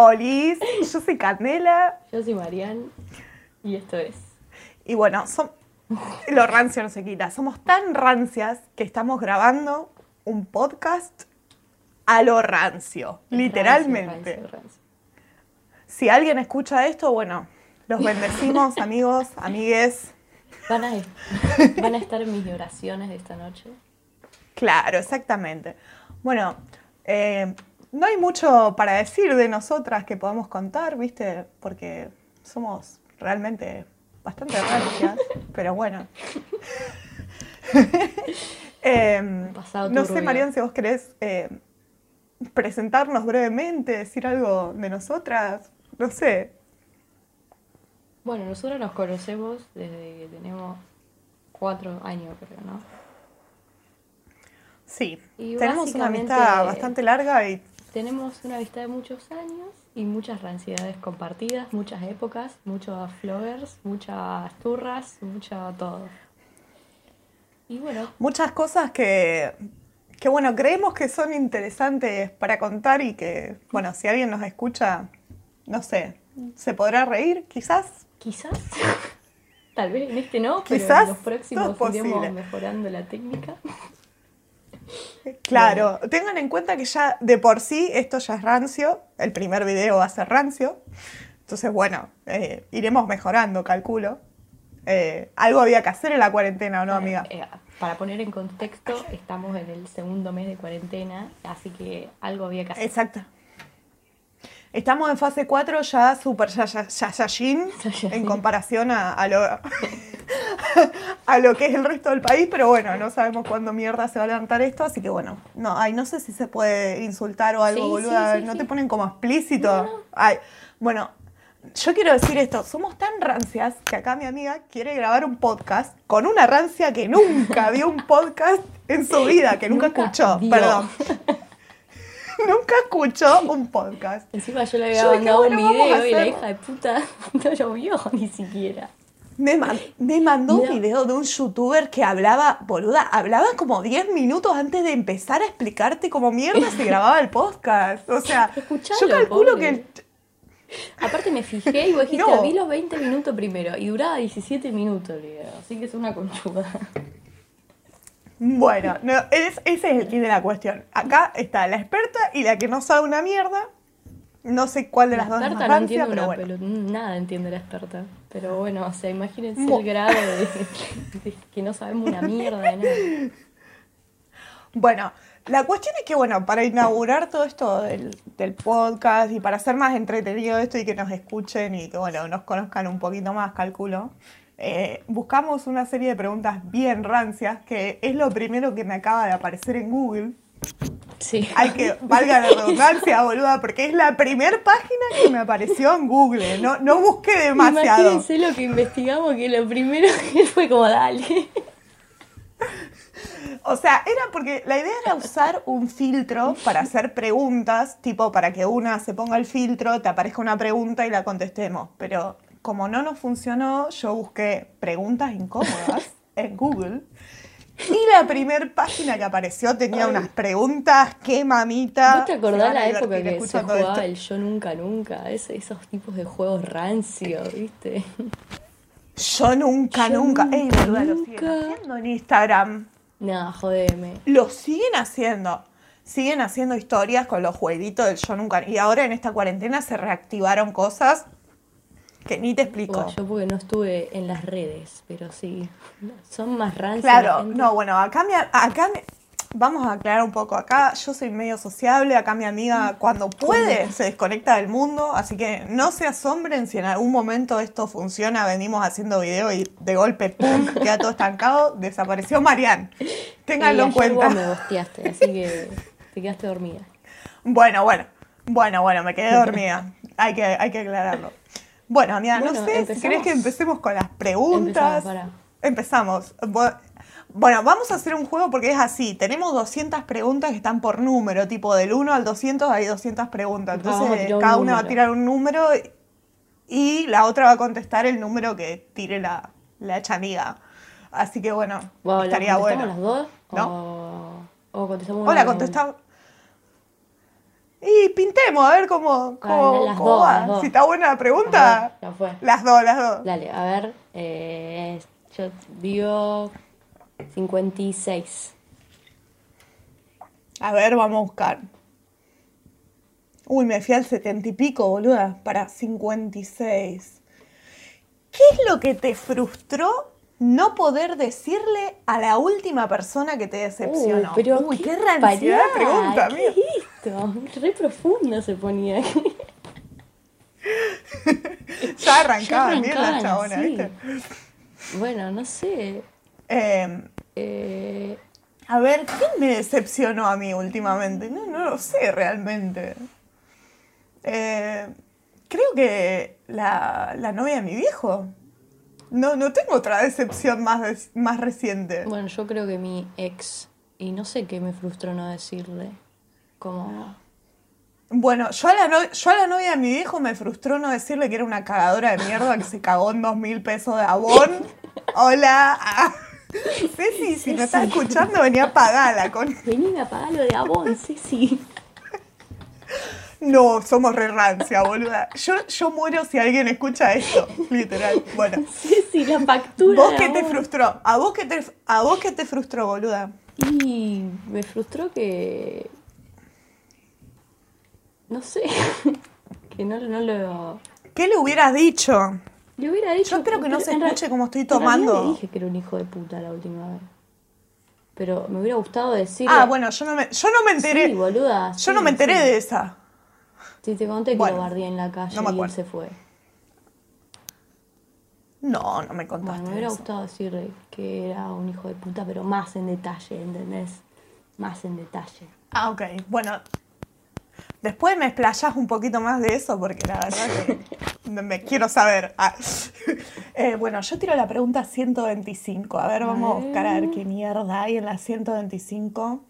Olis, yo soy Candela. Yo soy Marian y esto es. Y bueno, son, lo rancio no se quita. Somos tan rancias que estamos grabando un podcast a lo rancio, literalmente. Rancio, rancio. Si alguien escucha esto, bueno, los bendecimos, amigos, amigues. Van a, van a estar en mis oraciones de esta noche. Claro, exactamente. Bueno, eh, no hay mucho para decir de nosotras que podamos contar, ¿viste? Porque somos realmente bastante rancias, pero bueno. Pasado no sé. Marian, si vos querés eh, presentarnos brevemente, decir algo de nosotras, no sé. Bueno, nosotros nos conocemos desde que tenemos cuatro años, creo, ¿no? Sí, Y tenemos una amistad bastante larga y Tenemos una amistad de muchos años y muchas ranciedades compartidas, muchas épocas, muchos floggers, muchas turras, mucho todo. Y bueno, muchas cosas que, que, bueno, creemos que son interesantes para contar y que, bueno, si alguien nos escucha, no sé, se podrá reír, quizás. quizás, tal vez en este no, pero Quizás, en los próximos iremos mejorando la técnica. Claro, tengan en cuenta que ya de por sí esto ya es rancio, el primer video va a ser rancio, entonces bueno, eh, iremos mejorando, calculo. Eh, algo había que hacer en la cuarentena, ¿o no, amiga? Eh, para poner en contexto, estamos en el segundo mes de cuarentena, así que algo había que hacer. Exacto. Estamos en fase 4 ya super ya- ya- ya- Saiyajin en comparación a, a lo, a lo que es el resto del país, pero bueno, no sabemos cuándo mierda se va a levantar esto, así que bueno, no, ay, no sé si se puede insultar o algo, Sí, boluda, sí, sí, no te ponen como explícito. No. Ay, bueno, yo quiero decir esto, somos tan rancias que acá mi amiga quiere grabar un podcast con una rancia que nunca vio un podcast en su vida, que nunca, Nunca escuchó, vio. perdón. nunca escuchó un podcast. Encima yo le había Yo mandado un bueno, video y la hija de puta no lo vio ni siquiera. Me, man- me mandó un video de un youtuber que hablaba, boluda, hablaba como 10 minutos antes de empezar a explicarte cómo mierda se grababa el podcast. O sea, Escuchalo, yo calculo pobre. que... el- Aparte me fijé y vos dijiste, No. vi los 20 minutos primero y duraba 17 minutos el video, así que es una conchuda. Bueno, no, es- ese es el kit de la cuestión. Acá está la experta y la que no sabe una mierda. No sé cuál de La las dos es más no rancia, pero bueno. pelo- nada entiende la experta. Pero bueno, o sea, imagínense el grado de, de que no sabemos una mierda de nada. Bueno, la cuestión es que, bueno, para inaugurar todo esto del, del podcast y para hacer más entretenido esto y que nos escuchen y que, bueno, nos conozcan un poquito más, calculo, eh, buscamos una serie de preguntas bien rancias, que es lo primero que me acaba de aparecer en Google. Sí. Hay que, valga la redundancia, boluda, porque es la primer página que me apareció en Google. No, no busqué demasiado. Imagínense lo que investigamos, que lo primero que fue como dale. O sea, era porque la idea era usar un filtro para hacer preguntas, tipo para que una se ponga el filtro, te aparezca una pregunta y la contestemos. Pero como no nos funcionó, yo busqué preguntas incómodas en Google. Y la primer página que apareció tenía unas preguntas, qué mamita. ¿Vos te acordás la época que se jugaba el Yo Nunca Nunca? Ese- esos tipos de juegos rancios, ¿viste? Yo nunca, Yo nunca. Nunca, boluda, lo siguen haciendo en Instagram. No, jodeme. Lo siguen haciendo. Siguen haciendo historias con los jueguitos del Yo Nunca. Y ahora en esta cuarentena se reactivaron cosas que ni te explico. Yo porque no estuve en las redes, pero sí. Son más rancios. la Claro, no, bueno, acá, mi, acá mi- vamos a aclarar un poco. Acá yo soy medio sociable, acá mi amiga cuando puede se desconecta del mundo, así que no se asombren si en algún momento esto funciona, venimos haciendo video y de golpe, ¡pum!, queda todo estancado, desapareció Marian. Ténganlo en cuenta. vos me bosteaste, así que te quedaste dormida. Bueno, bueno, bueno, bueno, me quedé dormida. Hay que, hay que aclararlo. Bueno, amiga, no sé si empezamos. querés que empecemos con las preguntas. Empezamos, Bueno, vamos a hacer un juego porque es así. Tenemos 200 preguntas que están por número, tipo del 1 al 200 hay 200 preguntas. Entonces un cada una va a tirar un número y la otra va a contestar el número que tire la, la hecha amiga. Así que bueno, Bueno, ¿la estaría contestamos bueno. las dos? ¿No? O, o contestamos Hola, contestamos. Y pintemos, a ver cómo, cómo, las cómo dos, va. las dos. Si está buena la pregunta. fue. Las dos, las dos. Dale, a ver. eh, yo digo 56. A ver, vamos a buscar. Uy, me fui al setenta y pico, boluda, para 56. ¿Qué es lo que te frustró no poder decirle a la última persona que te decepcionó? Uy, pero Uy, qué, ranciedad de pregunta, ¿qué esto? Re profundo se ponía. Ya arrancaba bien la chabona, así. ¿viste? Bueno, no sé. Eh, Eh, a ver, ¿quién me decepcionó a mí últimamente? No, no lo sé realmente. Eh, creo que la, la novia de mi viejo. No, no tengo otra decepción más, más reciente. bueno, yo creo que mi ex. Y no sé qué me frustró no decirle. Como. Bueno, yo a, la no- yo a la novia de mi viejo me frustró no decirle que era una cagadora de mierda que se cagó en dos mil pesos de abón. Hola. Ceci, si me estás escuchando, venía a pagarla con... Vení a pagar lo de sí, sí. No, somos re rancia, boluda. Yo, yo muero si alguien escucha esto, literal. Bueno, Sí, sí, la factura. ¿vos qué te frustró? ¿A vos qué te, a vos qué te frustró, boluda? Y me frustró que. No sé. que no, no lo. ¿Qué le hubieras dicho? Le hubiera dicho. Yo espero que no se escuche como estoy tomando. le dije que era un hijo de puta la última vez. Pero me hubiera gustado decirle. Ah, bueno, yo no me, yo no me enteré. Sí, boluda. yo sí, no me enteré sí. de esa. Sí, te conté que Bueno, lo guardé en la calle no y él se fue. No, no me contaste. Bueno, me hubiera eso. gustado decirle que era un hijo de puta, pero más en detalle, ¿entendés? Más en detalle. Ah, ok. Bueno, después me explayás un poquito más de eso porque la verdad que me, me quiero saber. Ah. Eh, bueno, yo tiro la pregunta 125. A ver, vamos a buscar a ver qué mierda hay en la 125.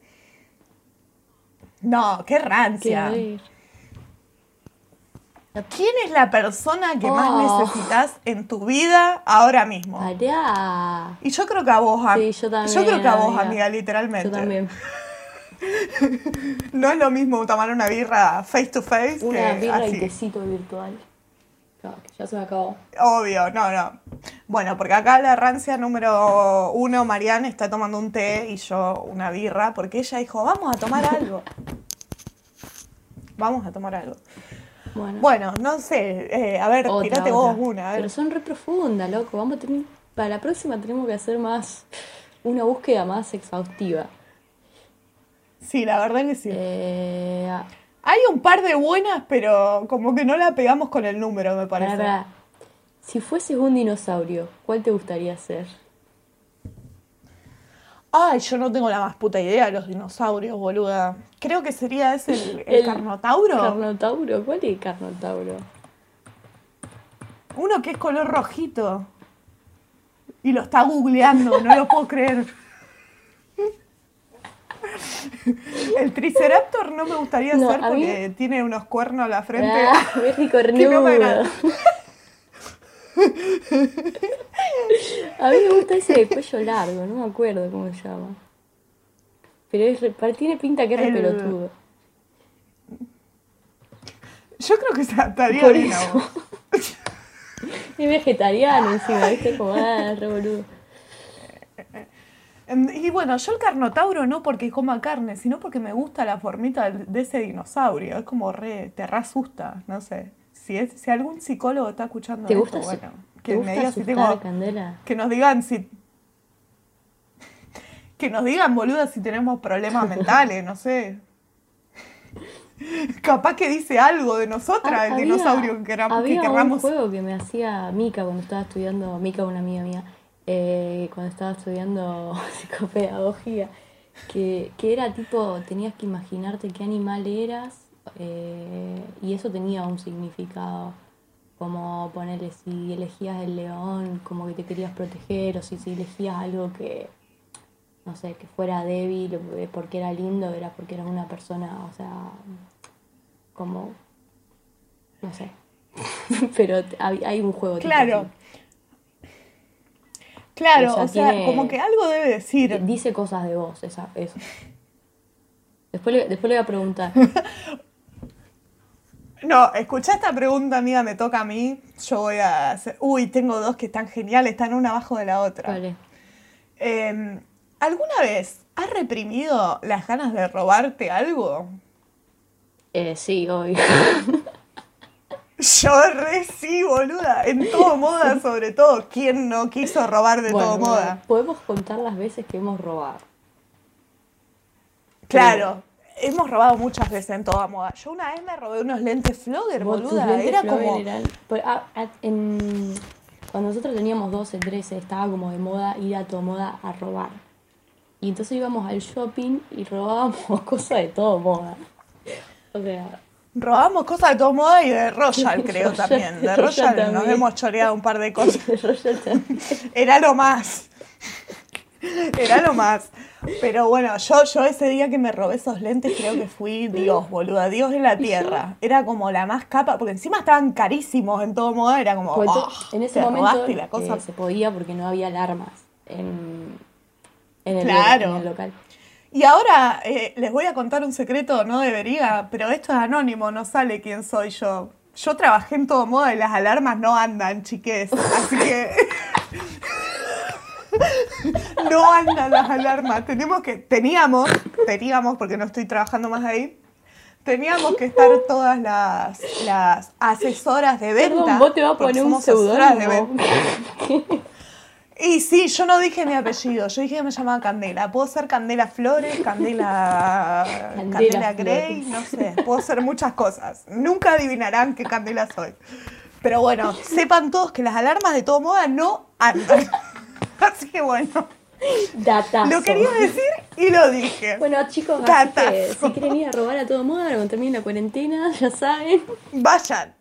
No, qué rancia. Ir. ¿Quién es la persona que más Oh. necesitas en tu vida ahora mismo? Pará. Y yo creo que a vos, Sí, yo también, creo que a vos, amiga. amiga, literalmente. Yo también. No es lo mismo tomar una birra face to face Una que birra así. y tecito virtual. No, ya se me acabó. Obvio, no, no. Bueno, porque acá la rancia número uno, Marianne, está tomando un té y yo una birra, porque ella dijo, vamos a tomar algo. Vamos a tomar algo. Bueno, Bueno, no sé, eh, a ver, otra, tirate vos otra. una, a ver. Pero son re profundas, loco. Vamos a tener... Para la próxima tenemos que hacer más... Una búsqueda más exhaustiva. Sí, la verdad que sí. Eh, Hay un par de buenas, pero como que no la pegamos con el número, me parece. pará. Si fueses un dinosaurio, ¿cuál te gustaría ser? Ay, yo no tengo la más puta idea de los dinosaurios, boluda. Creo que sería ese el, el El carnotauro. ¿Carnotauro? ¿Cuál es el carnotauro? Uno que es color rojito. Y lo está googleando, no lo puedo creer. El Triceraptor no me gustaría No, ser a mí- porque tiene unos cuernos a la frente. Ah, que no me. A mí me gusta ese de cuello largo, no me acuerdo cómo se llama. Pero es re- tiene pinta que es re El- pelotudo. Yo creo que eso. vos. Es vegetariano encima, ¿viste? Como, ah, re boludo. Em, Y bueno, yo el carnotauro no porque coma carne, sino porque me gusta la formita de ese dinosaurio. Es como re, te re asusta, no sé. Si, es, si algún psicólogo está escuchando ¿Te esto, gusta, asu- bueno, ¿te que gusta me diga si tengo, Candela? que nos digan si que nos digan boluda si tenemos problemas mentales, no sé. Capaz que dice algo de nosotras, el había- dinosaurio que queramos, que Había un juego que me hacía Mika cuando estaba estudiando, Mika, una amiga mía, eh, cuando estaba estudiando psicopedagogía, que, que era tipo, tenías que imaginarte qué animal eras eh, y eso tenía un significado, como ponerle si elegías el león, como que te querías proteger, o si, si elegías algo que, no sé, que fuera débil, porque era lindo, era porque era una persona, o sea, como no sé. Pero hay, hay un juego. Claro. Claro, O sea, o sea, tiene- como que algo debe decir. Dice cosas de vos, esa, eso. Después le, después le voy a preguntar. No, escucha esta pregunta, amiga, me toca a mí. Yo voy a hacer. Uy, tengo dos que están geniales, están una abajo de la otra. Vale. Eh, ¿Alguna vez has reprimido las ganas de robarte algo? Eh, sí, hoy. Yo re sí, boluda. En todo moda, sobre todo. ¿Quién no quiso robar de todo moda? Podemos contar las veces que hemos robado. Claro. Hemos robado muchas veces en toda moda. Yo una vez me robé unos lentes Flogger, boluda. lentes Era Flogger como. pues, ah, ah, en- cuando nosotros teníamos 12, 13, estaba como de moda ir a todo moda a robar. Y entonces íbamos al shopping y robábamos cosas de todo moda. O sea, Robamos cosas de todo moda y de Royal, creo Royal, también. De Royal, nos hemos choreado un par de cosas. de Royal también. Era lo más. Era lo más. Pero bueno, yo, yo ese día que me robé esos lentes creo que fui Dios, boluda, Dios en la tierra. Era como la más capa, porque encima estaban carísimos en todo moda, era como, Porque oh, en ese momento la cosa. eh, se podía porque no había alarmas en, en el, Claro. en el local. Y ahora eh, les voy a contar un secreto, no debería, pero esto es anónimo, no sale quién soy yo. Yo trabajé en todo moda y las alarmas no andan, chiques. Así que. no andan las alarmas. Tenemos que. Teníamos, teníamos, porque no estoy trabajando más ahí. Teníamos que estar todas las, las asesoras de venta. Perdón, vos te vas a poner un seudónimo. Y sí, yo no dije mi apellido, yo dije que me llamaba Candela. Puedo ser Candela Flores, Candela, Candela Candela Grey, no sé, puedo ser muchas cosas. Nunca adivinarán qué Candela soy. Pero bueno, sepan todos que las alarmas de todo moda no andan. Así que bueno, Datazo. lo quería decir y lo dije. Bueno, chicos, así que Datazo. si quieren ir a robar a todo moda, cuando termine la cuarentena, ya saben, Vayan,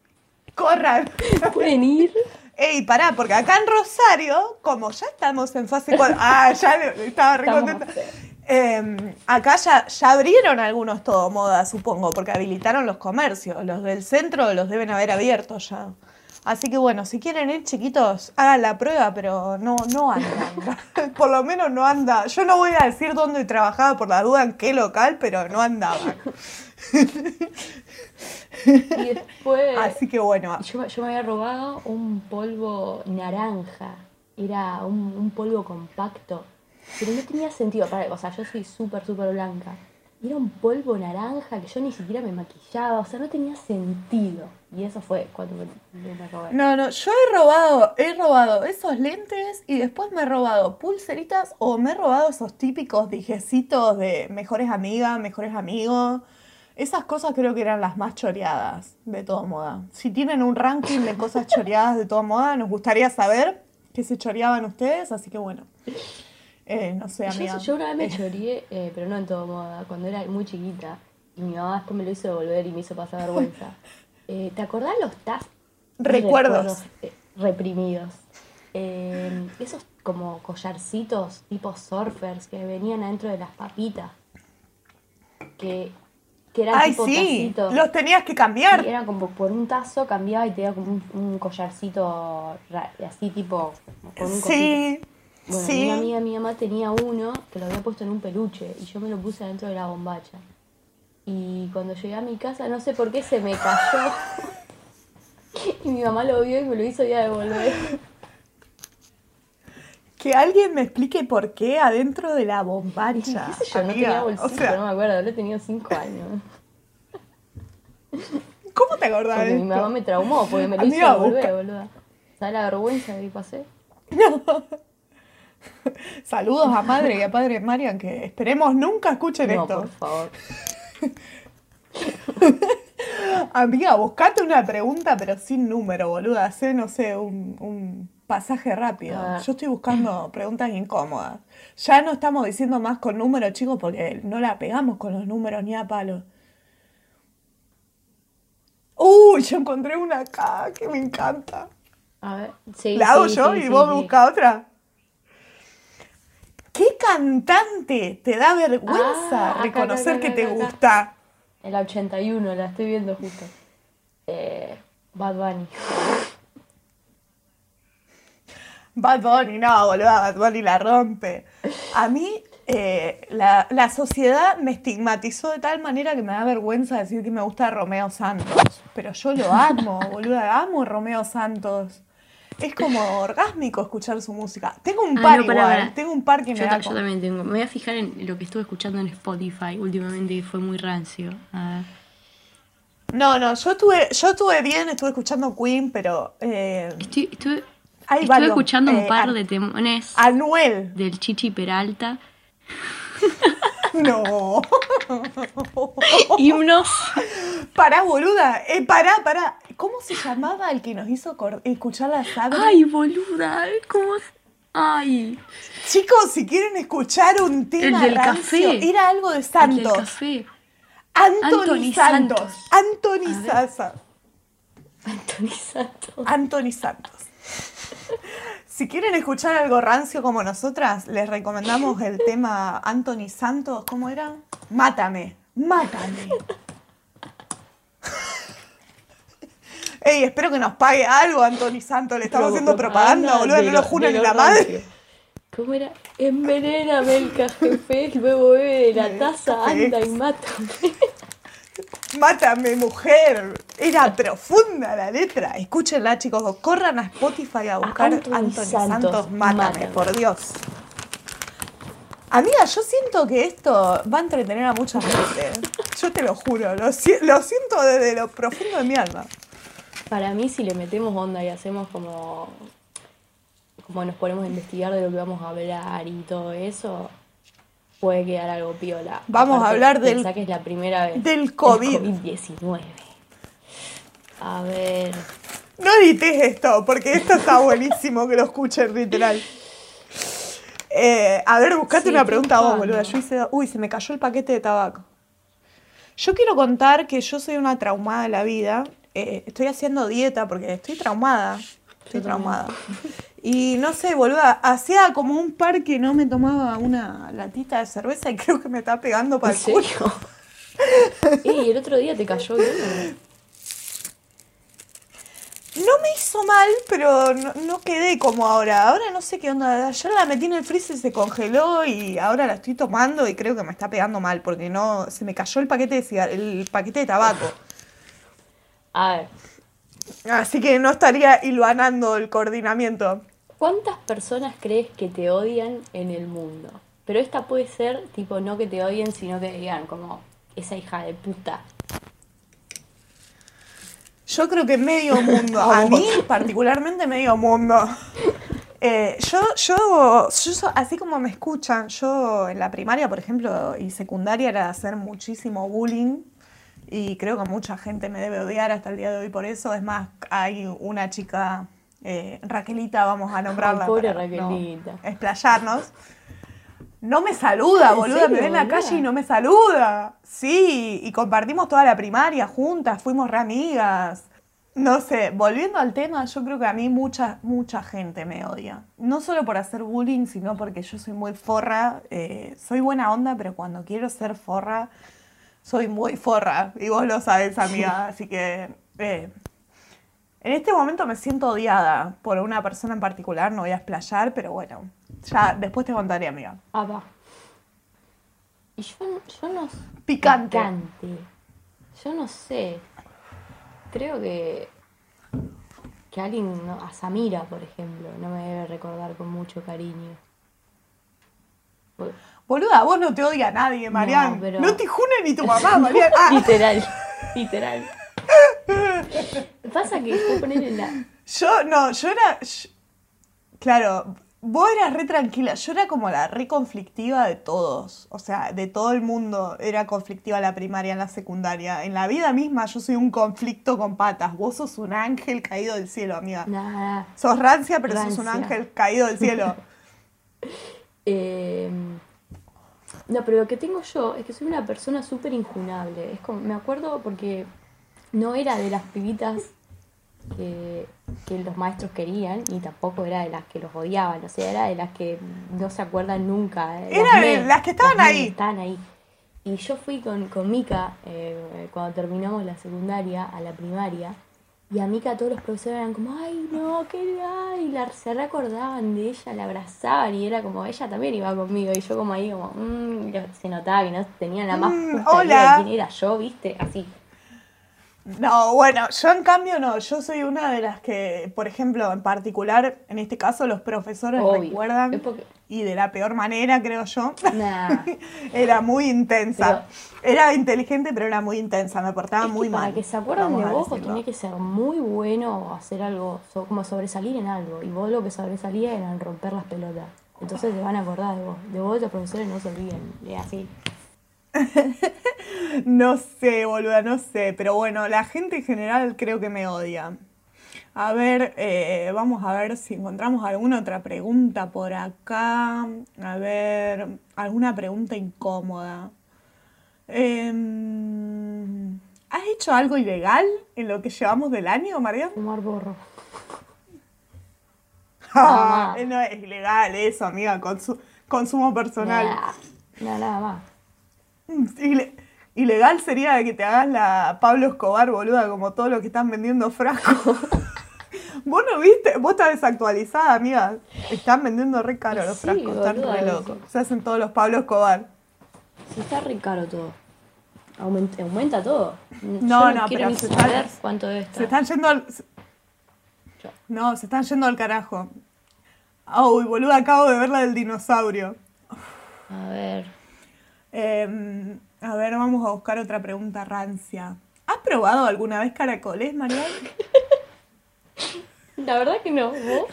corran. pueden ir. Ey, pará, porque acá en Rosario, como ya estamos en fase 4. Ah, ya estaba re contenta. Eh, acá ya, ya abrieron algunos todo moda, supongo, porque habilitaron los comercios. Los del centro los deben haber abierto ya. Así que bueno, si quieren ir chiquitos, hagan la prueba, pero no, no andan. por lo menos no anda. Yo no voy a decir dónde trabajaba por la duda en qué local, pero no andaban. Y después, Así que bueno, yo, yo me había robado un polvo naranja. Era un, un polvo compacto. Pero no tenía sentido. Para, o sea, yo soy súper, súper blanca. Era un polvo naranja que yo ni siquiera me maquillaba. O sea, no tenía sentido. Y eso fue cuando me, me robé. No, no, yo he robado, he robado esos lentes y después me he robado pulseritas o me he robado esos típicos dijecitos de mejores amigas, mejores amigos. Esas cosas creo que eran las más choreadas de todo moda. Si tienen un ranking de cosas choreadas de todo moda, nos gustaría saber qué se choreaban ustedes, así que bueno. Eh, no sé, Yo, amiga. yo una vez me Eh, choreé, eh, pero no en todo moda, cuando era muy chiquita. Y mi mamá después me lo hizo devolver y me hizo pasar vergüenza. Eh, ¿Te acordás los taz? Recuerdos. eh, reprimidos. Eh, esos como collarcitos tipo surfers que venían adentro de las papitas. Que, que eran Ay, tipo sí, los tenías que cambiar. Y era como por un tazo cambiaba y te daba como un, un collarcito así tipo con un cosito. Bueno, sí. una amiga mi mamá tenía uno que lo había puesto en un peluche y yo me lo puse adentro de la bombacha. Y cuando llegué a mi casa, no sé por qué se me cayó. y mi mamá lo vio y me lo hizo ya devolver. Que alguien me explique por qué adentro de la bombacha. ¿Qué sé yo? No tenía bolsito, o sea, no me acuerdo, lo tenía 5 años. ¿cómo te acordás Porque de mi esto? mamá me traumó porque me lo Amiga, hizo devolver, busca- boluda. ¿Sabes la vergüenza que pasé? Saludos a madre y a padre Marian, que esperemos nunca escuchen No, esto. por favor. Amiga, buscate una pregunta, pero sin número, boluda. Hacé, no sé, un, un pasaje rápido. A ver. Yo estoy buscando preguntas incómodas. Ya no estamos diciendo más con números, chicos, porque no la pegamos con los números ni a palo. Uy, yo encontré una acá que me encanta. A ver, sí. ¿La hago sí, yo sí, y sí, vos sí. buscas otra? ¿Qué cantante te da vergüenza Ah, acá, reconocer acá, que te gusta? En la 81, la estoy viendo justo. Eh, Bad Bunny. Bad Bunny, no, boludo, Bad Bunny la rompe. A mí, eh, la, la sociedad me estigmatizó de tal manera que me da vergüenza decir que me gusta Romeo Santos. Pero yo lo amo, boluda, amo Romeo Santos. Es como orgásmico escuchar su música. Tengo un Ah, par no, tengo un par que me da yo también tengo. Me voy a fijar en lo que estuve escuchando en Spotify últimamente, que fue muy rancio. A ver. No, no, yo estuve, yo estuve bien, estuve escuchando Queen, pero eh, Estoy, estuve, Hay estuve varios, escuchando un eh, par de temones Anuel. del Chichi Peralta. No. Himnos. Pará, boluda. Eh, pará, pará. ¿Cómo se llamaba el que nos hizo escuchar la saga? Ay, boluda. ¿Cómo? Ay. Chicos, si quieren escuchar un tema del rancio, café. era algo de El del Santos. café. Anthony, Anthony Santos. Santos. Anthony. Sasa. Anthony Santos. Anthony Santos. Si quieren escuchar algo rancio como nosotras, les recomendamos el tema Anthony Santos. ¿Cómo era? Mátame, mátame. Ey, espero que nos pague algo, Anthony Santos. Le estamos haciendo propaganda, boludo. No lo juran ni la madre. ¿Cómo era? Envenéname el café, luego bebe de la taza, anda y mátame. Mátame, mujer. Era profunda la letra. Escúchenla, chicos. Corran a Spotify a buscar Anthony Anthony, Santos, Santos, mátame, Mátame. por Dios. Amiga, yo siento que esto va a entretener a mucha gente. Yo te lo juro. Lo, si- lo siento desde lo profundo de mi alma. Para mí, si le metemos onda y hacemos como. como nos ponemos a investigar de lo que vamos a hablar y todo eso, puede quedar algo piola. Vamos a hablar del- pensá que es la primera vez. del COVID. El COVID-19. A ver. No edites esto, porque esto está buenísimo que lo escuchen literal. Eh, a ver, buscate Sí, una pregunta vos, boluda. Yo hice. Uy, se me cayó el paquete de tabaco. Yo quiero contar que yo soy una traumada de la vida. Eh, estoy haciendo dieta porque estoy traumada. Estoy traumada. Y no sé, boluda, hacía como un par que no me tomaba una latita de cerveza y creo que me está pegando para ¿En el serio? Ey, el otro día te cayó bien. No me hizo mal, pero no, no quedé como ahora. Ahora no sé qué onda. Ayer la metí en el freezer y se congeló y ahora la estoy tomando y creo que me está pegando mal porque no se me cayó el paquete de cigar- el paquete de tabaco. A ver, Así que no estaría hilvanando el coordinamiento. ¿cuántas personas crees que te odian en el mundo? Pero esta puede ser, tipo, no que te odien, sino que digan, como, esa hija de puta. Yo creo que medio mundo, a mí particularmente medio mundo. Eh, yo, yo, yo, así como me escuchan, yo en la primaria, por ejemplo, y secundaria era hacer muchísimo bullying y creo que mucha gente me debe odiar hasta el día de hoy por eso. Es más, hay una chica, eh, Raquelita, vamos a nombrarla. Ay, pobre para no Raquelita. explayarnos. No me saluda, ¿En boluda. serio, me ve en la boluda? calle y no me saluda. Sí, y compartimos toda la primaria juntas, fuimos re amigas. No sé, volviendo al tema, yo creo que a mí mucha, mucha gente me odia. No solo por hacer bullying, sino porque yo soy muy forra. eh, soy buena onda, pero cuando quiero ser forra, soy muy forra. Y vos lo sabes, amiga. Así que eh, en este momento me siento odiada por una persona en particular, no voy a explayar, pero bueno, ya después te contaré, amiga. Ah, va. Y yo, yo no... Picante. Picante. Yo no sé. Creo que... Que alguien, no, a Samira, por ejemplo, no me debe recordar con mucho cariño. Pues, Boluda, vos no te odia nadie, Marian. No, pero- te june ni tu mamá, Marian. Ah, Literal, literal. Pasa que poner en la... yo, no, yo era. yo- claro, vos eras re tranquila. Yo era como la re conflictiva de todos. O sea, de todo el mundo era conflictiva en la primaria, en la secundaria. En la vida misma yo soy un conflicto con patas. Vos sos un ángel caído del cielo, amiga. Nada. Sos rancia, pero sos un ángel caído del cielo. Eh, no, pero lo que tengo yo es que soy una persona súper injunable. Es como, me acuerdo porque no era de las pibitas que, que los maestros querían, ni tampoco era de las que los odiaban, o sea, era de las que no se acuerdan nunca. eh, Era de las que estaban ahí. Estaban ahí. Y yo fui con, con Mika eh, cuando terminamos la secundaria a la primaria Y a Mika todos los profesores eran como, ay, no, qué legal. Y la, se recordaban de ella, la abrazaban y era como, ella también iba conmigo. Y yo como ahí, como, mm, se notaba que no tenía la más Mm, justa idea de quién era yo, ¿viste? Así. No, bueno, yo en cambio no, yo soy una de las que, por ejemplo, en particular, en este caso los profesores Obvio. recuerdan porque- y de la peor manera, creo yo. Nah. Era muy intensa. Era inteligente, pero era muy intensa, me portaba Es que muy para mal. que se acuerden vamos de vos, vos tenés que ser muy bueno o hacer algo, como sobresalir en algo. Y vos lo que sobresalía era en romper las pelotas. Entonces se van a acordar de vos. De vos los profesores no se olviden. Es así. No sé, boluda, no sé. Pero bueno, la gente en general creo que me odia. A ver, eh, vamos a ver si encontramos alguna otra pregunta por acá. A ver, alguna pregunta incómoda. Em, ¿has hecho algo ilegal en lo que llevamos del año, María? Fumar borro. Ah, no es ilegal eso, amiga. consu- consumo personal. Nada más. Ile- ilegal sería que te hagas la Pablo Escobar, boluda, como todos los que están vendiendo frascos. Vos no viste, vos estás desactualizada, amiga. Están vendiendo re caro los Sí, frascos, están boluda, re sí. locos. Se hacen todos los Pablo Escobar. Si está re caro todo. Aumenta, aumenta todo. No, Yo no, quiero pero ni se saber están- cuánto. Se están yendo al. se-. No, se están yendo al carajo. Uy, boluda, acabo de ver la del dinosaurio. A ver. Em, a ver, vamos a buscar otra pregunta rancia. ¿Has probado alguna vez caracoles, Mariel? La verdad que no. ¿Vos?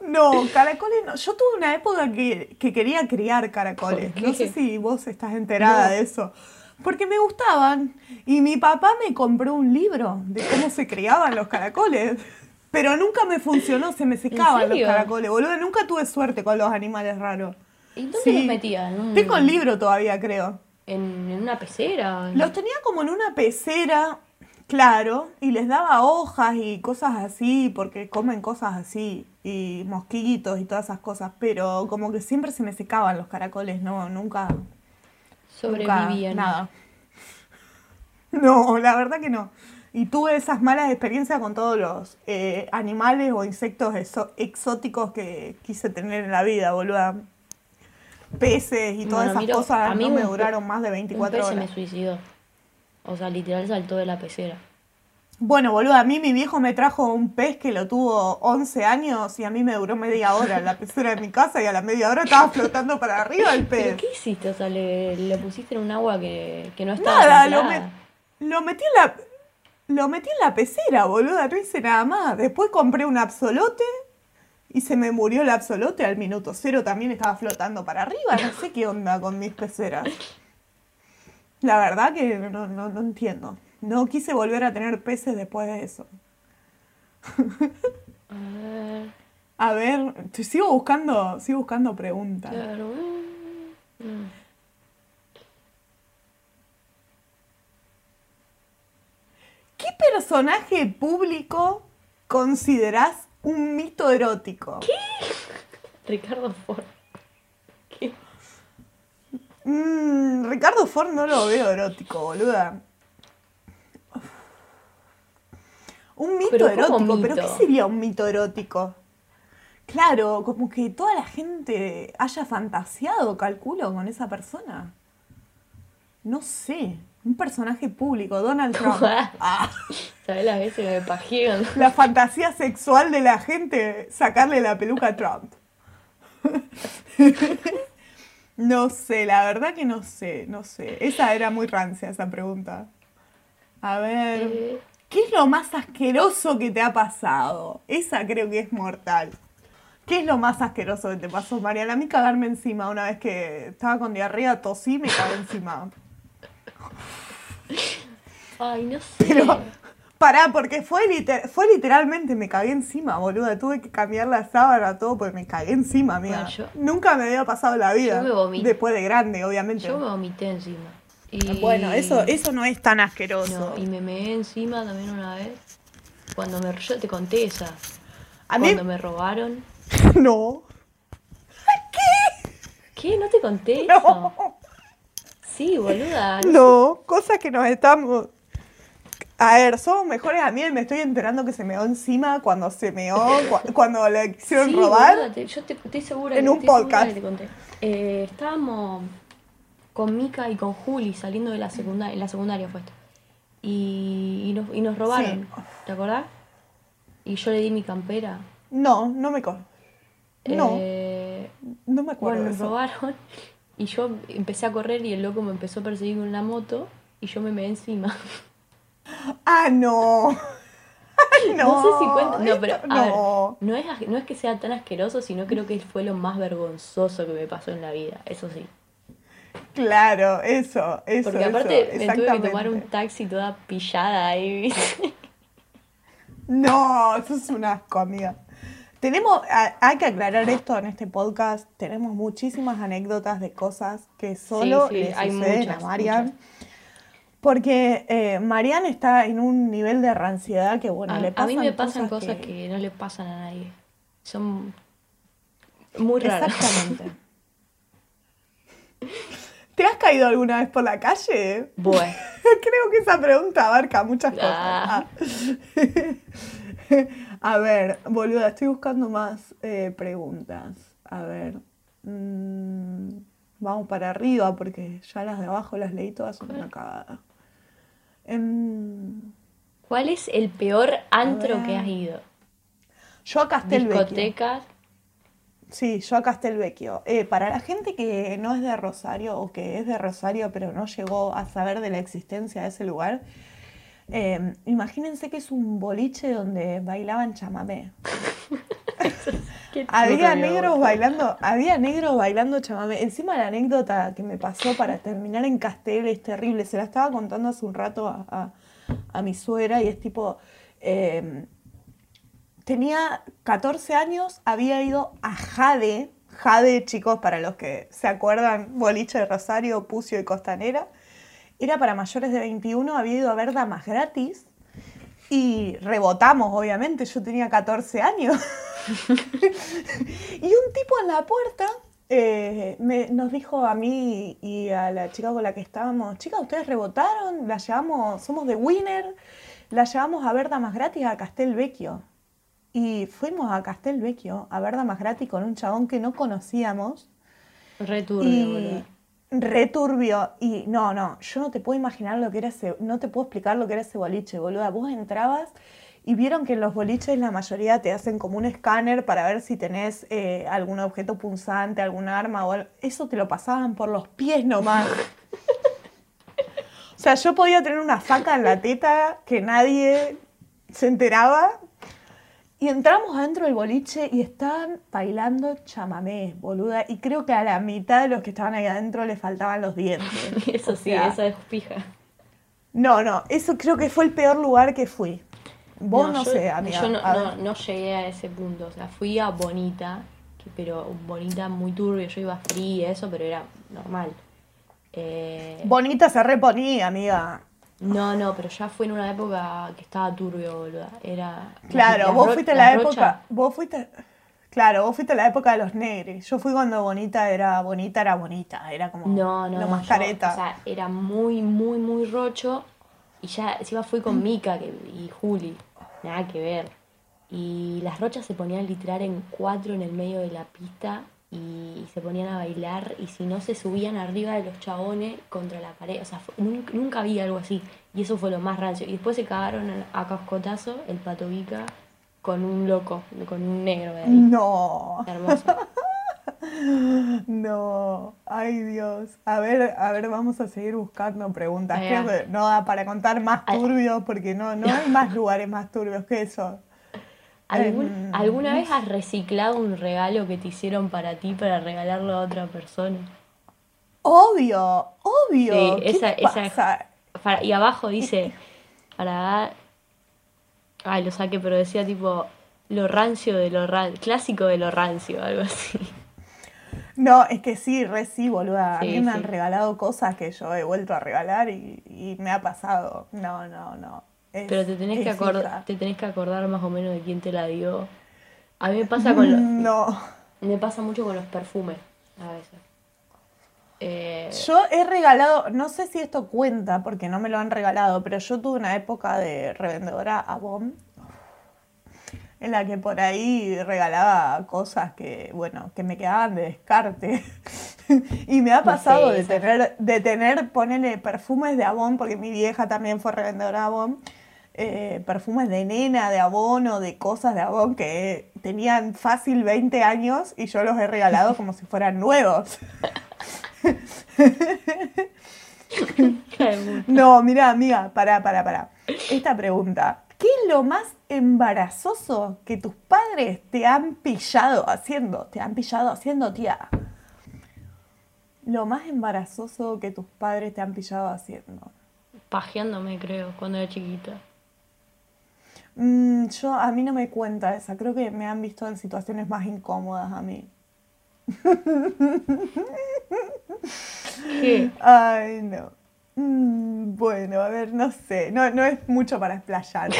No, caracoles no. Yo tuve una época que, que quería criar caracoles. ¿Por No sé si vos estás enterada No. de eso. Porque me gustaban. Y mi papá me compró un libro de cómo se criaban los caracoles. Pero nunca me funcionó, se me secaban los caracoles, boludo. Nunca tuve suerte con los animales raros. ¿Y dónde Sí. los metías? ¿En, un- Tengo el libro todavía, creo. en, en una pecera? Los tenía como en una pecera, claro, y les daba hojas y cosas así, porque comen cosas así, y mosquitos y todas esas cosas, pero como que siempre se me secaban los caracoles, no, nunca, nunca Sobrevivían. nada. No, la verdad que no. Y tuve esas malas experiencias con todos los eh, animales o insectos exóticos que quise tener en la vida, boluda. Peces y todas Bueno, esas cosas a mí no me un duraron más de Un 24 pez se me suicidó. O sea, literal saltó de la pecera. Bueno, boludo, a mí mi viejo me trajo un pez que lo tuvo 11 años y a mí me duró media hora en la pecera de mi casa y a la media hora estaba flotando para arriba el ¿Pero pez. qué hiciste? O sea, le, le pusiste en un agua que, que no estaba Nada, lo, me- lo metí en la lo metí en la pecera, boluda, no hice nada más. Después compré un absolote y se me murió el absolote al minuto cero, también estaba flotando para arriba, no sé qué onda con mis peceras. La verdad que no, no, no entiendo. No quise volver a tener peces después de eso. A ver, sigo buscando, sigo buscando preguntas. claro. ¿Qué personaje público considerás un mito erótico? Ricardo Ford. ¿Qué? Mm, Ricardo Ford no lo veo erótico, boluda. Un mito Pero ¿cómo erótico, pero ¿qué sería un mito erótico? Claro, como que toda la gente haya fantaseado, calculo, con esa persona. No sé, un personaje público, Donald Trump. Ah, ¿Sabes las veces que me cuando- la fantasía sexual de la gente, sacarle la peluca a Trump. No sé, la verdad que no sé, no sé. Esa era muy rancia, esa pregunta. A ver, Eh, ¿qué es lo más asqueroso que te ha pasado? Esa creo que es mortal. ¿Qué es lo más asqueroso que te pasó, Mariana? A mí cagarme encima una vez que estaba con diarrea, tosí, me cagué encima. Ay, no sé. Pero, pará, porque fue, liter- fue literalmente, me cagué encima, boluda. Tuve que cambiar la sábana, todo, porque me cagué encima, amiga. Bueno, yo- Nunca me había pasado la vida. Yo me vomité. Después de grande, obviamente. Yo me vomité encima. Y... Bueno, eso, eso no es tan asqueroso. No, y me meé encima también una vez. Cuando me... Yo te conté esa. A mí, Cuando me robaron. no. ¿Qué? ¿No te conté eso? No. Sí, boluda. No, cosas que nos estamos. A ver, somos mejores amigos y me estoy enterando que se meó encima cuando se meó, cu- cuando le quisieron Sí, robar. boluda, te- yo te, estoy segura En que- un estoy podcast. que te conté. Eh, estábamos con Mika y con Juli saliendo de la secundaria, en la secundaria fue esto. Y, y nos, y nos robaron, Sí. ¿te acordás? Y yo le di mi campera. No, no me co- No, Eh, no me acuerdo bueno, de nos robaron y yo empecé a correr y el loco me empezó a perseguir con una moto y yo me meé encima. Ah, no. Ay, no. No, sé si cuenta. No, pero a no. ver, no es, no es que sea tan asqueroso, sino creo que fue lo más vergonzoso que me pasó en la vida, eso sí. Claro, eso, eso. Porque aparte eso, me tuve que tomar un taxi toda pillada ahí. No, eso es un asco, amiga. Tenemos, a- hay que aclarar esto en este podcast. Tenemos muchísimas anécdotas de cosas que solo sí, le hay suceden muchas, a Marian. muchas. Porque eh, Marian está en un nivel de ranciedad que, bueno, a, le a pasan mí me pasan cosas, que... no le pasan a nadie. Son muy raras. Exactamente. ¿Te has caído alguna vez por la calle? Bueno, Creo que esa pregunta abarca muchas cosas. Ah. A ver, boluda, estoy buscando más eh, preguntas. A ver. mm, vamos para arriba porque ya las de abajo las leí todas son una cagada. Em, ¿cuál es el peor antro que has ido? yo a Castelvecchio. Discotecas. Sí, yo a Castelvecchio. Eh, para la gente que no es de Rosario o que es de Rosario pero no llegó a saber de la existencia de ese lugar, eh, imagínense que es un boliche donde bailaban chamamé. Había negros bailando, había negros bailando chamamé. Encima la anécdota que me pasó para terminar en Castel es terrible. Se la estaba contando hace un rato a, a- a mi suegra y es tipo, eh, tenía 14 años, había ido a Jade, Jade, chicos, para los que se acuerdan, boliche de Rosario, Pucio y Costanera. Era para mayores de 21, había ido a ver damas gratis y rebotamos, obviamente, yo tenía 14 años. y un tipo en la puerta eh, me- nos dijo a mí y a la chica con la que estábamos, chicas, ustedes rebotaron, la llevamos, somos de Winner, la llevamos a ver damas gratis a Castelvecchio. Y fuimos a Castelvecchio a ver damas gratis con un chabón que no conocíamos. Re turbio, Y boludo. Returbio. Y no, no, yo no te puedo imaginar lo que era ese, no te puedo explicar lo que era ese boliche, boluda. Vos entrabas y vieron que en los boliches la mayoría te hacen como un escáner para ver si tenés eh, algún objeto punzante, algún arma o algo. Eso te lo pasaban por los pies nomás. O sea, yo podía tener una faca en la teta que nadie se enteraba. Y entramos adentro del boliche y estaban bailando chamamé, boluda. Y creo que a la mitad de los que estaban ahí adentro le faltaban los dientes. Eso O sí, sea, eso es pija. No, no, eso creo que fue el peor lugar que fui. Vos no, yo- sé, amiga. Yo no, no- llegué a ese punto. O sea, fui a Bonita, que- pero Bonita muy turbio. Yo iba fría y eso, pero era normal. Eh, Bonita se reponía, amiga. No, no, pero ya fue en una época que estaba turbio, boluda. Era. Claro, vos fuiste la época. Vos fuiste. Claro, vos fuiste la época de los negros. Yo fui cuando Bonita era bonita, era bonita. Era como No, no, lo más yo, careta. o sea, era muy, muy, muy rocho. Y ya encima fui con Mika que- y Juli. Nada que ver. Y las rochas se ponían literal en cuatro en el medio de la pista y se ponían a bailar. Y si no, se subían arriba de los chabones contra la pared. O sea, fue- nunca, nunca vi algo así. Y eso fue lo más rancio. Y después se cagaron a cascotazo el pato Vica con un loco, con un negro de ahí. No. Hermoso. No, ay Dios. A ver, a ver, vamos a seguir buscando preguntas. Creo que no da para contar más turbios porque no, no hay más lugares más turbios que eso. ¿Algún- ¿Alguna vez has reciclado un regalo que te hicieron para ti para regalarlo a otra persona? Obvio, obvio. Sí, ¿Qué esa- te esa- pasa? Para- y abajo dice, para. Ay, lo saqué, pero decía tipo, lo rancio de lo rancio, clásico de lo rancio, algo así. No, es que sí, re sí, boluda. A Sí, mí me han regalado cosas que yo he vuelto a regalar y, y me ha pasado. No, no, no. Es- Pero te tenés, que acordar, te tenés que acordar más o menos de quién te la dio. A mí me pasa con lo- No. me pasa mucho con los perfumes, a veces. Eh, Yo he regalado, no sé si esto cuenta porque no me lo han regalado, pero yo tuve una época de revendedora Avon en la que por ahí regalaba cosas que, bueno, que me quedaban de descarte. y me ha pasado de tener, de tener, ponerle perfumes de Avon, porque mi vieja también fue revendedora Avon, eh, perfumes de nena, de Avon o de cosas de Avon que tenían fácil 20 años y yo los he regalado como si fueran nuevos. No, mira, amiga, pará, pará, pará. Esta pregunta. ¿Qué es lo más embarazoso que tus padres te han pillado haciendo? Te han pillado haciendo, tía. Lo más embarazoso que tus padres te han pillado haciendo. pajeándome, creo, cuando era chiquita. Mm, yo, a mí no me cuenta esa. Creo que me han visto en situaciones más incómodas a mí. ¿Qué? Ay, no. Mm, bueno, a ver, no sé. No, no es mucho para explayar.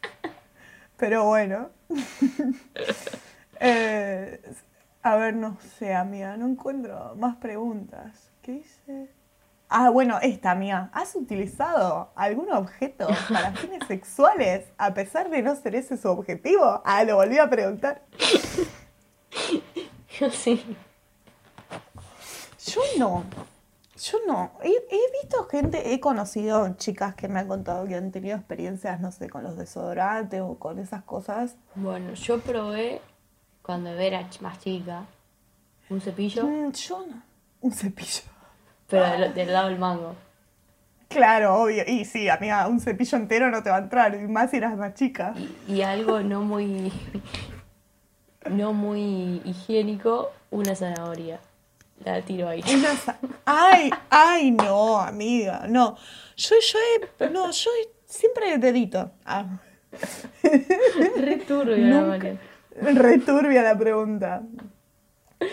Pero bueno. Eh, a ver, no sé, amiga. No encuentro más preguntas. ¿Qué hice? Ah, bueno, esta, amiga. ¿Has utilizado algún objeto para fines sexuales a pesar de no ser ese su objetivo? Ah, lo volví a preguntar. Yo sí. Yo no. Yo no. He, he visto gente, he conocido chicas que me han contado que han tenido experiencias, no sé, con los desodorantes o con esas cosas. Bueno, yo probé cuando era más chica un cepillo, Mm, yo no. Un cepillo. Pero del, del lado del mango. Claro, obvio. Y sí, amiga, un cepillo entero no te va a entrar, y más si eras más chica. Y algo no muy. no muy higiénico, una zanahoria. La tiro ahí. Una Ay, ay, no, amiga, no. Yo, yo he, no, yo he- siempre dedito. Ah. Re turbio la. Returbia la pregunta.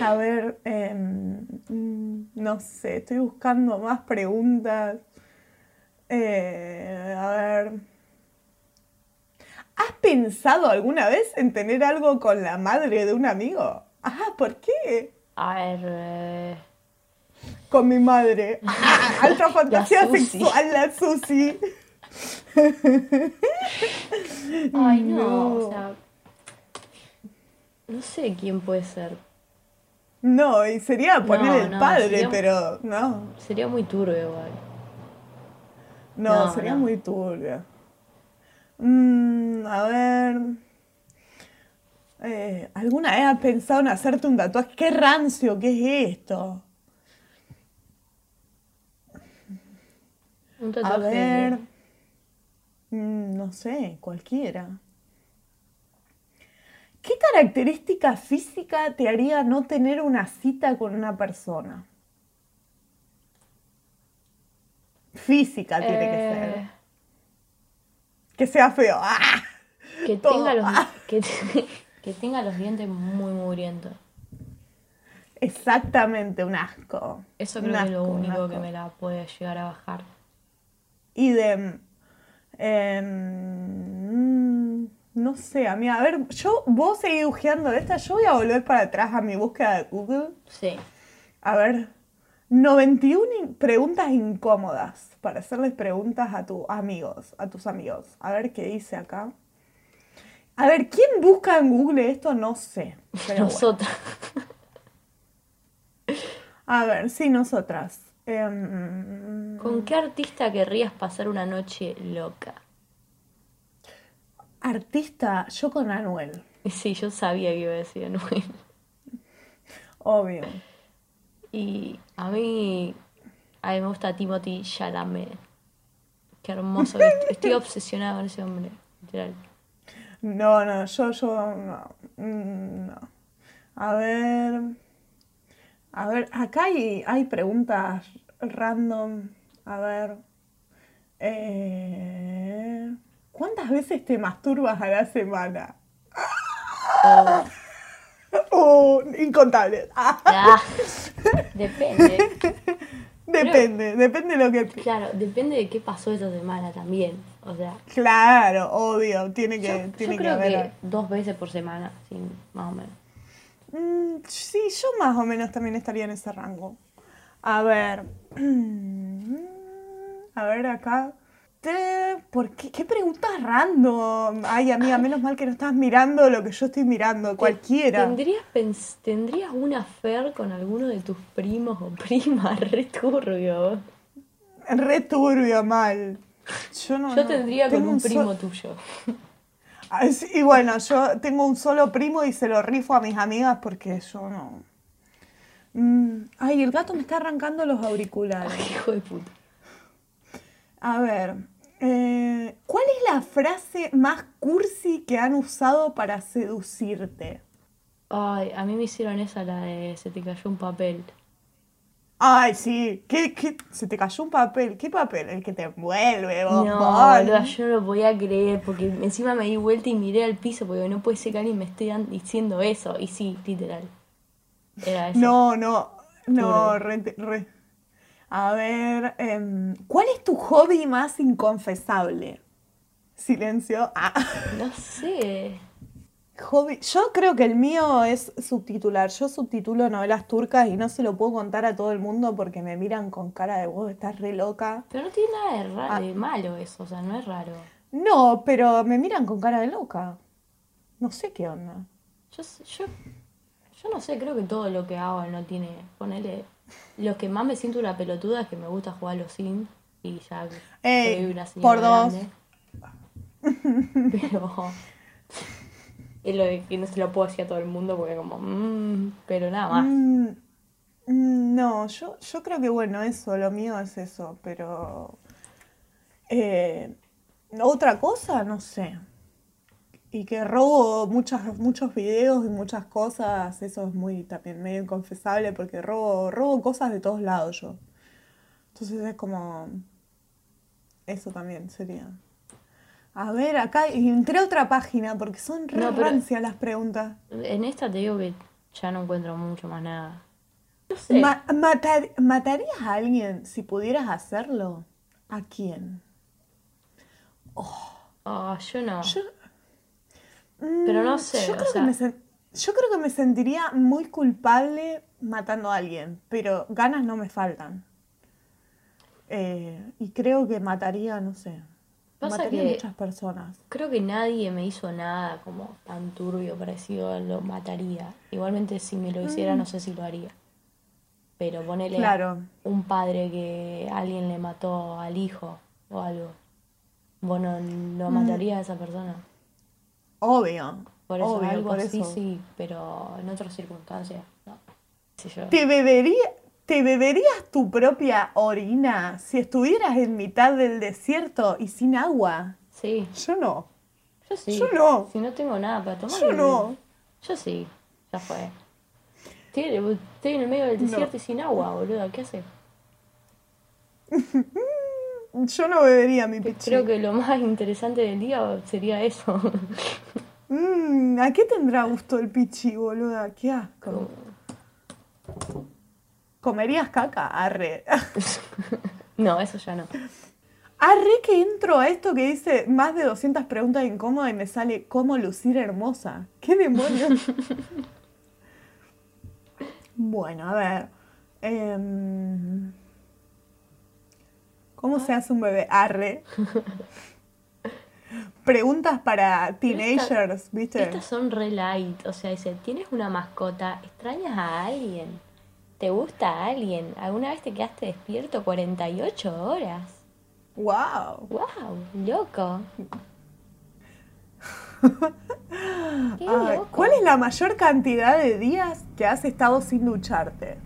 A ver, em, mm, no sé, estoy buscando más preguntas. Eh, a ver. ¿Has pensado alguna vez en tener algo con la madre de un amigo? Ah, ¿por qué? A ver. eh, Con mi madre. Ah, alta fantasía sexual, la Susi. Ay, no, No. o sea. No sé quién puede ser. No, y sería ponerle No, el no, padre, sería pero no. Sería muy turbio igual. No, No, sería muy turbio. Mm, a ver. Eh, ¿Alguna vez has pensado en hacerte un tatuaje? ¡Qué rancio! ¿Qué es esto? Un A tatuaje. ver. mm, no sé, cualquiera. ¿Qué característica física te haría no tener una cita con una persona? Física tiene que ser. Eh, Que sea feo. ¡Ah! Que tenga, los, Ah. que, te- que tenga los dientes muy mugrientos. Exactamente, un asco. Eso creo que es lo único que me la puede llegar a bajar. Idem. Em, mm, no sé, amiga. A ver, yo, vos seguís bujeando esta. Yo voy a volver para atrás a mi búsqueda de Google. Sí. A ver, 91 in- preguntas incómodas para hacerles preguntas a tus amigos, a tus amigos. A ver qué dice acá. A ver, ¿quién busca en Google esto? No sé. Pero bueno. Nosotras. A ver, sí, nosotras. Em, ¿Con qué artista querrías pasar una noche loca? Artista, yo con Anuel, Sí, yo sabía que iba a decir Anuel. obvio. Y a mí, a mí me gusta Timothy Chalamet. Qué hermoso. Estoy obsesionada con ese hombre. Literal. No, no, yo, yo, no. Mm, no. A ver. A ver, acá hay, hay preguntas random. A ver. Eh, ¿Cuántas veces te masturbas a la semana? O- Oh, incontables. Ah, depende. depende, depende de lo que... Claro, depende de qué pasó esta semana también. O sea, Claro, obvio, tiene que, yo, tiene yo que creo haber... que dos veces por semana, sí, más o menos. Mm, sí, yo más o menos también estaría en ese rango. A ver. A ver acá. ¿Por qué? ¿Qué preguntas random? Ay, amiga, menos mal que no estás mirando lo que yo estoy mirando, cualquiera. ¿Tendrías, pens- ¿Tendrías una affair con alguno de tus primos o primas? Re turbio. Re turbio, mal. Yo no. Yo no. tendría con Tengo un so- primo tuyo. Y bueno, yo tengo un solo primo y se lo rifo a mis amigas porque yo no. Mm, Ay, el gato me está arrancando los auriculares. Hijo de puta. A ver, eh, ¿cuál es la frase más cursi que han usado para seducirte? Ay, a mí me hicieron esa, la de se te cayó un papel. Ay, sí, ¿Qué, qué? se te cayó un papel. ¿Qué papel? El que te envuelve, No, bombón. boluda, yo no lo podía creer porque encima me di vuelta y miré al piso porque no puede ser que alguien me esté diciendo eso. Y sí, literal. Era eso. No, no, no, re, re. A ver, em, ¿cuál es tu hobby más inconfesable? Silencio. Ah. No sé. Hobby. Yo creo que el mío es subtitular. Yo subtitulo novelas turcas y no se lo puedo contar a todo el mundo porque me miran con cara de vos, estás re loca. Pero no tiene nada de, ra- Ah. de malo eso, o sea, no es raro. No, pero me miran con cara de loca. No sé qué onda. Yo, yo, yo no sé, creo que todo lo que hago no tiene. Ponele. Lo que más me siento una pelotuda es que me gusta jugar a los Sims y ya Ey, soy una señora por dos. grande. Pero. Es lo de que no se lo puedo decir a todo el mundo porque, como. mm, pero nada más. Mm, mm, no, yo, yo creo que bueno, eso, lo mío es eso, pero eh, otra cosa, no sé. Y que robo muchas, muchos videos y muchas cosas, eso es muy también medio inconfesable porque robo, robo cosas de todos lados yo. Entonces es como, eso también sería. A ver, acá entré a otra página porque son re No, pero- rancias las preguntas. En esta te digo que ya no encuentro mucho más nada. No sé. Ma- matar- ¿Matarías a alguien si pudieras hacerlo? ¿A quién? Ah, yo no. Yo, Pero no Mm, sé, Yo o creo, sea- que me yo creo que me sentiría muy culpable matando a alguien, pero ganas no me faltan. Eh, y creo que mataría, no sé, Pasa mataría a muchas personas. Creo que nadie me hizo nada como tan turbio parecido a lo mataría. Igualmente si me lo hiciera no sé si lo haría. Pero ponele Mm. Claro. un padre que alguien le mató al hijo o algo. Bueno, Mm. lo mataría a esa persona. Obvio. Por eso, obvio, algo por así eso. sí, pero en otras circunstancias, no. Yo. ¿Te bebería, ¿Te beberías tu propia orina si estuvieras en mitad del desierto y sin agua? Sí, Yo no. yo sí. Yo no. Si no tengo nada para tomar. Yo no. Yo sí, ya fue. Estoy, estoy en el medio del desierto y sin agua, boludo. ¿Qué haces? Yo no bebería mi pichi. Creo que lo más interesante del día sería eso. Mm, ¿A qué tendrá gusto el pichi, boluda? Qué asco. ¿Comerías caca? Arre. no, eso ya no. Arre que entro a esto que dice más de 200 preguntas incómodas y me sale cómo lucir hermosa. ¿Qué demonios? bueno, a ver. Em, ¿Cómo se hace un bebé? Arre. Preguntas para teenagers, ¿viste? Estas son re light. O sea, dice, ¿tienes una mascota? ¿Extrañas a alguien? ¿Te gusta a alguien? ¿Alguna vez te quedaste despierto 48 horas? ¡Wow! ¡Wow! ¡Loco! ¡Qué Ay, loco! ¿Cuál es la mayor cantidad de días que has estado sin ducharte?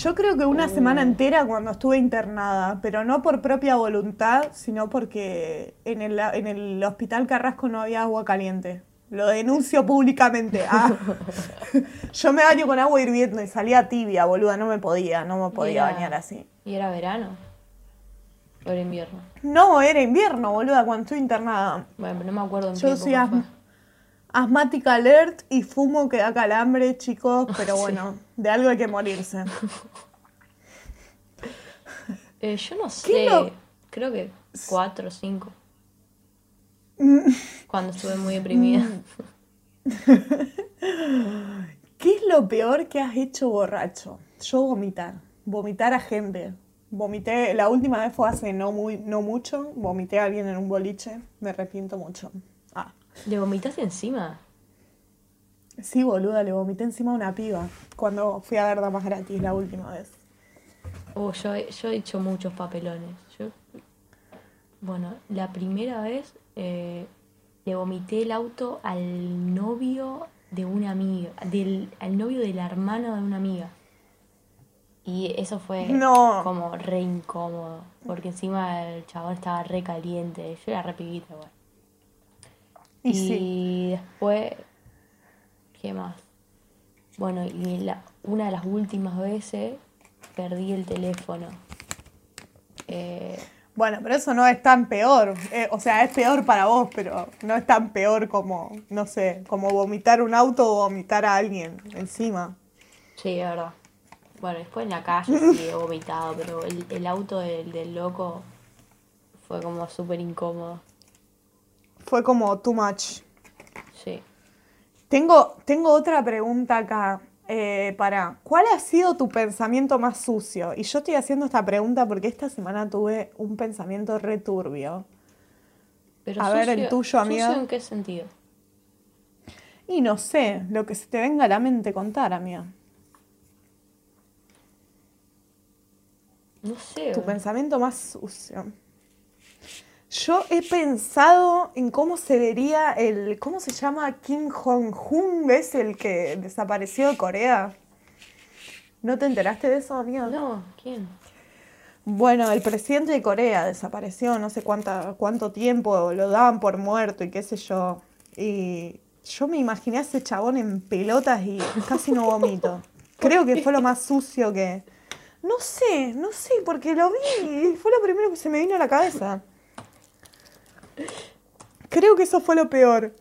Yo creo que una semana entera cuando estuve internada, pero no por propia voluntad, sino porque en el, en el hospital Carrasco no había agua caliente. Lo denuncio públicamente. Ah. Yo me baño con agua hirviendo y salía tibia, boluda, no me podía, no me podía Era- bañar así. ¿Y era verano? ¿O era invierno? No, era invierno, boluda, cuando estuve internada. Bueno, no me acuerdo en Yo soy asma- asmática alert y fumo que da calambre, chicos, pero bueno, de algo hay que morirse. Eh, yo no ¿Qué sé, lo- creo que cuatro o cinco. Mm. Cuando estuve muy deprimida. ¿Qué es lo peor que has hecho borracho? Yo vomitar. Vomitar a gente. Vomité, la última vez fue hace no, muy, no mucho. Vomité a alguien en un boliche. Me arrepiento mucho. ¿Le vomitaste encima? Sí, boluda, le vomité encima a una piba. Cuando fui a ver Damas Gratis la última vez. Oh, yo, he- yo he hecho muchos papelones. Yo, bueno, la primera vez eh, le vomité el auto al novio de una amiga, del, al novio de la hermana de una amiga. Y eso fue No. como re incómodo, porque encima el chabón estaba re caliente. Yo era re pibita, igual. Y sí. después, ¿qué más? Bueno, y la, una de las últimas veces perdí el teléfono. Eh, Bueno, pero eso no es tan peor. Eh, o sea, es peor para vos, pero no es tan peor como, no sé, como vomitar un auto o vomitar a alguien encima. sí, es verdad. Bueno, después en la calle sí he vomitado, pero el, el auto del, del loco fue como súper incómodo. Fue como too much. Sí. Tengo, tengo otra pregunta acá. eh, para, ¿cuál ha sido tu pensamiento más sucio? Y yo estoy haciendo esta pregunta porque esta semana tuve un pensamiento returbio. Pero A ver, el tuyo, amiga. ¿Sucio en qué sentido? Y no sé, lo que se te venga a la mente contar, amiga. No sé. Tu pensamiento más sucio. Yo he pensado en cómo se vería el. ¿Cómo se llama? Kim Jong-un, ¿ves? El que desapareció de Corea. ¿No te enteraste de eso, amiga? No, ¿quién? Bueno, el presidente de Corea desapareció no sé cuánta, cuánto tiempo, lo daban por muerto y qué sé yo. Y yo me imaginé a ese chabón en pelotas y casi no vomito. Creo que fue lo más sucio que... No sé, no sé, porque lo vi y fue lo primero que se me vino a la cabeza. Creo que eso fue lo peor.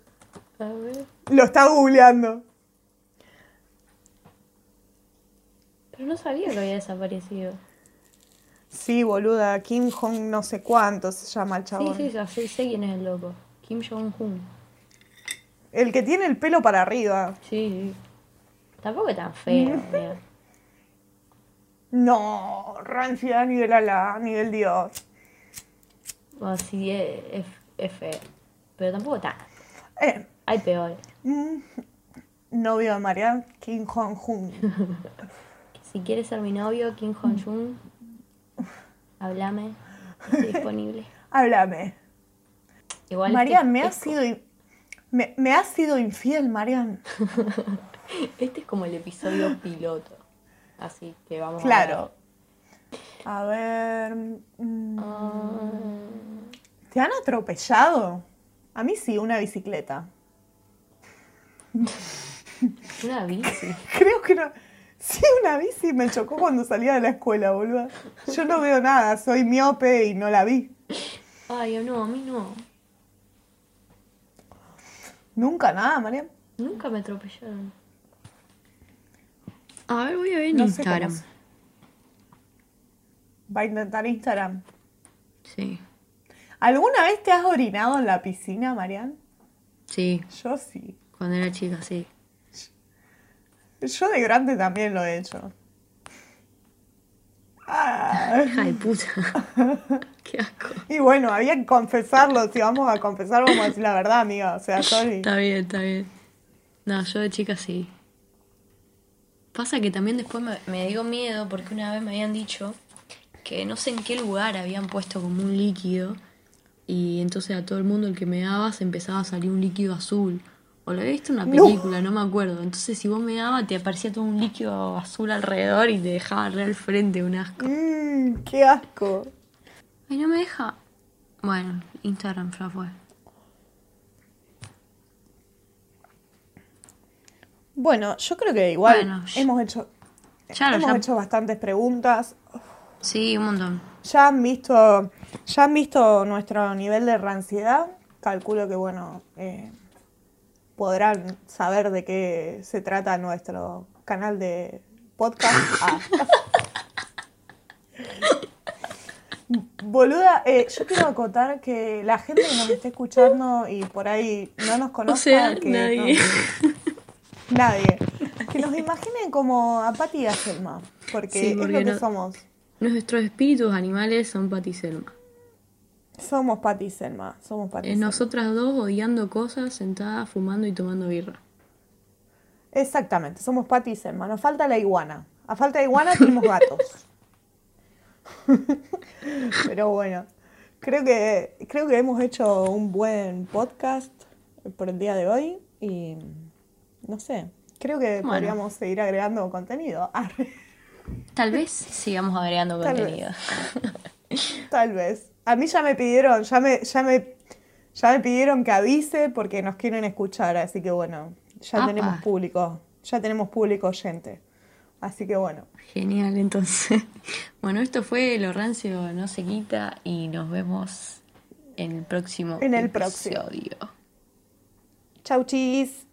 A ver. Lo está googleando. Pero no sabía que había desaparecido. Sí, boluda, Kim Jong no sé cuánto se llama el Sí, chabón. sí, ya sé, sé quién es el loco. Kim Jong-un. El que tiene el pelo para arriba. Sí, sí. Tampoco es tan feo. No, rancia ni del ala, ni del dios. Bueno, sí, es, feo. Pero tampoco tan. Eh, Hay peores. mm, novio de María, Kim Jong-un. Si quieres ser mi novio, Kim Jong-un, háblame. Estoy disponible. Háblame. Igual Marian, este, me has sido, me, me has sido infiel, Marian. este es como el episodio piloto. Así que vamos Claro. A ver. mm, a ver. ¿Te han atropellado? A mí sí, una bicicleta. Una bici. Creo que no. Sí, una bici me chocó cuando salía de la escuela, boludo. Yo no veo nada, soy miope y no la vi. Ay, no, a mí no. Nunca nada, Marian. Nunca me atropellaron. A ver, voy a ver No Instagram. Va a intentar Instagram. Sí, ¿Alguna vez te has orinado en la piscina, Marian? sí. Yo sí. Cuando era chica, sí. Yo de grande también lo he hecho. Ah, Hija de puta. Qué asco. y bueno, había que confesarlo. Si vamos a confesar, vamos a decir la verdad, amiga. O sea, sorry. Está bien, está bien. No, yo de chica sí. Pasa que también después me, me dio miedo porque una vez me habían dicho que no sé en qué lugar habían puesto como un líquido y entonces a todo el mundo el que me daba se empezaba a salir un líquido azul. O lo había visto en una película, no, me acuerdo. Entonces si vos me dabas te aparecía todo un líquido azul alrededor y te dejaba re al frente, un asco. Mmm, qué asco. Ay, no me deja. Bueno, Instagram ya fue. Bueno, yo creo que igual Bueno, hemos hecho Ya lo hemos ya- hecho bastantes preguntas. Sí, un montón. Ya han visto, ya han visto nuestro nivel de ranciedad. Calculo que bueno, eh, podrán saber de qué se trata nuestro canal de podcast. Ah. Boluda, eh, yo quiero acotar que la gente que nos esté escuchando y por ahí no nos conozca, sea, que nadie. no- nadie. Que nos imaginen como a Pati y a Selma. Porque, Sí, es lo que no- somos. Nuestros espíritus animales son Pati y Selma. Somos Pati y Selma. Somos Pati Es Selma. nosotras dos odiando cosas, sentadas, fumando y tomando birra. Exactamente, somos Pati y Selma. Nos falta la iguana. A falta de iguana tenemos gatos. Pero bueno, creo que, creo que hemos hecho un buen podcast por el día de hoy y no sé, creo que Bueno. podríamos seguir agregando contenido. Tal vez sigamos agregando Tal vez. contenido. Tal vez. A mí ya me pidieron, ya me, ya me, ya me pidieron que avise porque nos quieren escuchar, así que bueno, ya Apa. tenemos público, ya tenemos público oyente. Así que bueno. Genial, entonces. Bueno, esto fue Lo Rancio No Se Quita y nos vemos en el próximo En el próximo. episodio. Chau chis.